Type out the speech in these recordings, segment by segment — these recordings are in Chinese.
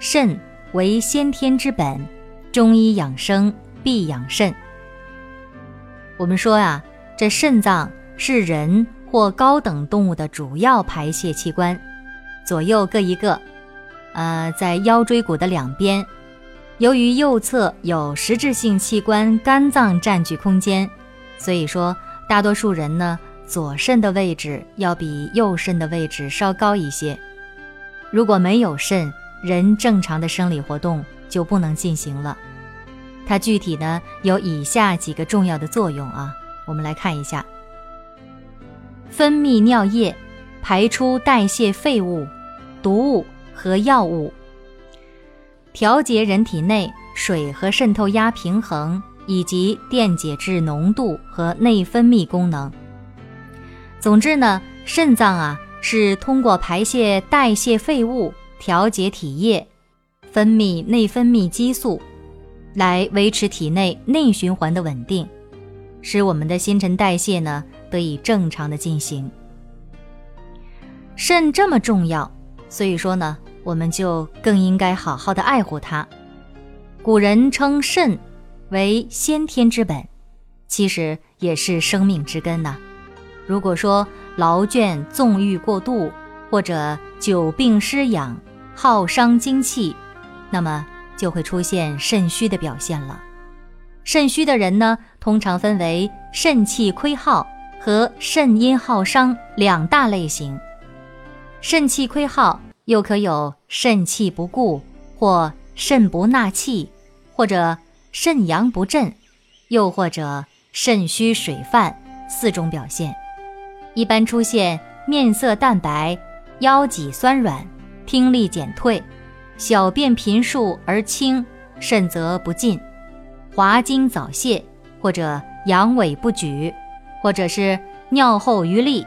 肾为先天之本，中医养生必养肾。我们说啊，这肾脏是人或高等动物的主要排泄器官，左右各一个，呃，在腰椎骨的两边。由于右侧有实质性器官肝脏占据空间，所以说大多数人呢，左肾的位置要比右肾的位置稍高一些。如果没有肾，人正常的生理活动就不能进行了。它具体呢有以下几个重要的作用啊，我们来看一下：分泌尿液，排出代谢废物、毒物和药物，调节人体内水和渗透压平衡，以及电解质浓度和内分泌功能。总之呢，肾脏啊。是通过排泄代谢废物、调节体液、分泌内分泌激素，来维持体内内循环的稳定，使我们的新陈代谢呢得以正常的进行。肾这么重要，所以说呢，我们就更应该好好的爱护它。古人称肾为先天之本，其实也是生命之根呐。如果说劳倦纵欲过度，或者久病失养、耗伤精气，那么就会出现肾虚的表现了。肾虚的人呢，通常分为肾气亏耗和肾阴耗伤两大类型。肾气亏耗又可有肾气不固，或肾不纳气，或者肾阳不振，又或者肾虚水泛四种表现。一般出现面色淡白、腰脊酸软、听力减退、小便频数而轻、甚则不尽、滑精早泄，或者阳痿不举，或者是尿后余沥，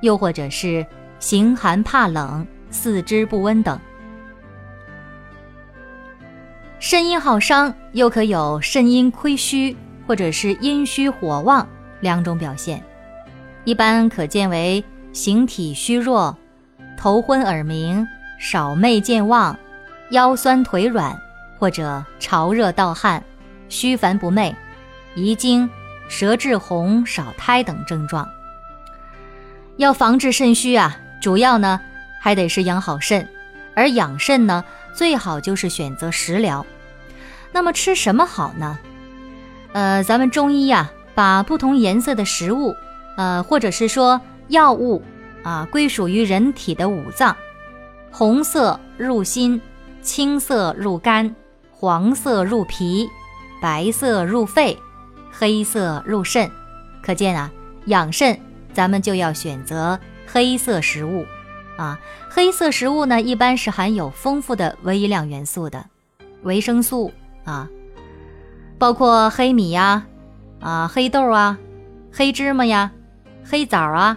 又或者是形寒怕冷、四肢不温等。肾阴耗伤又可有肾阴亏虚，或者是阴虚火旺两种表现。一般可见为形体虚弱、头昏耳鸣、少寐健忘、腰酸腿软，或者潮热盗汗、虚烦不寐、遗精、舌质红、少苔等症状。要防治肾虚啊，主要呢还得是养好肾，而养肾呢，最好就是选择食疗。那么吃什么好呢？呃，咱们中医呀，把不同颜色的食物。呃，或者是说药物啊，归属于人体的五脏，红色入心，青色入肝，黄色入脾，白色入肺，黑色入肾。可见啊，养肾咱们就要选择黑色食物啊。黑色食物呢，一般是含有丰富的微量元素的，维生素啊，包括黑米呀，啊，黑豆啊，黑芝麻呀。黑枣啊，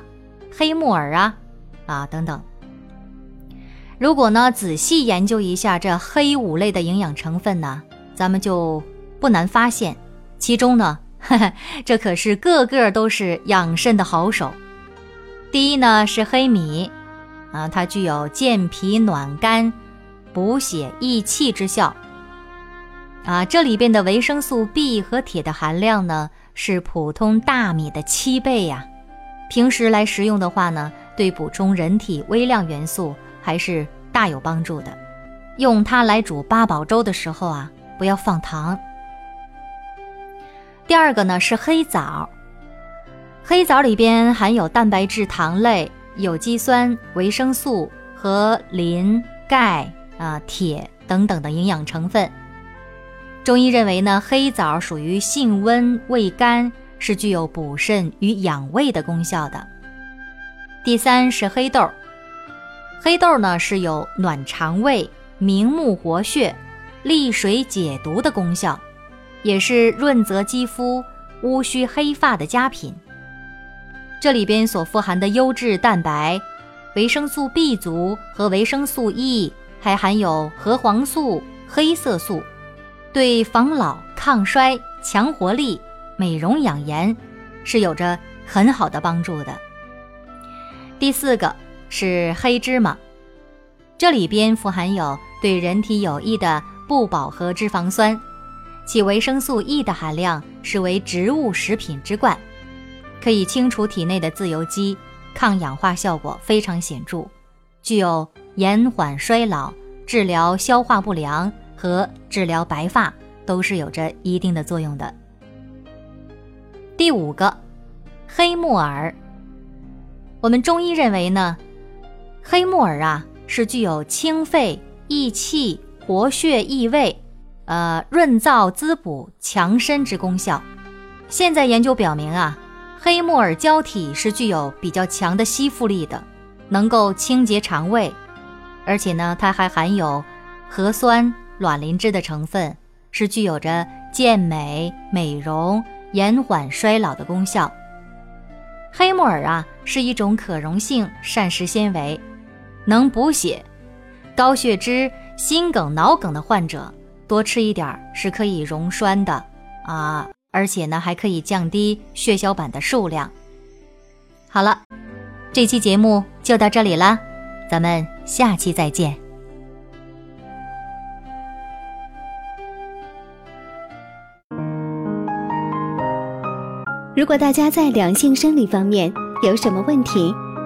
黑木耳啊，啊等等。如果呢仔细研究一下这黑五类的营养成分呢，咱们就不难发现，其中呢，这可是个个都是养肾的好手。第一呢是黑米，啊，它具有健脾暖肝、补血益气之效。啊，这里边的维生素 B 和铁的含量呢是普通大米的七倍呀。平时来食用的话呢，对补充人体微量元素还是大有帮助的。用它来煮八宝粥的时候啊，不要放糖。第二个呢是黑枣，黑枣里边含有蛋白质、糖类、有机酸、维生素和磷、钙啊、铁等等的营养成分。中医认为呢，黑枣属于性温味甘。是具有补肾与养胃的功效的。第三是黑豆，黑豆呢是有暖肠胃、明目活血、利水解毒的功效，也是润泽肌肤、乌须黑发的佳品。这里边所富含的优质蛋白、维生素 B 族和维生素 E，还含有核黄素、黑色素，对防老、抗衰、强活力、美容养颜是有着很好的帮助的。第四个是黑芝麻，这里边富含有对人体有益的不饱和脂肪酸，其维生素 E 的含量是为植物食品之冠，可以清除体内的自由基，抗氧化效果非常显著，具有延缓衰老、治疗消化不良和治疗白发都是有着一定的作用的。第五个，黑木耳。我们中医认为呢，黑木耳啊是具有清肺、益气、活血、益胃，呃，润燥滋补、强身之功效。现在研究表明啊，黑木耳胶体是具有比较强的吸附力的，能够清洁肠胃，而且呢，它还含有核酸、卵磷脂的成分，是具有着健美、美容、延缓衰老的功效。黑木耳啊是一种可溶性膳食纤维，能补血。高血脂、心梗、脑梗的患者多吃一点是可以溶栓的啊，而且呢还可以降低血小板的数量。好了，这期节目就到这里啦，咱们下期再见。如果大家在两性生理方面有什么问题，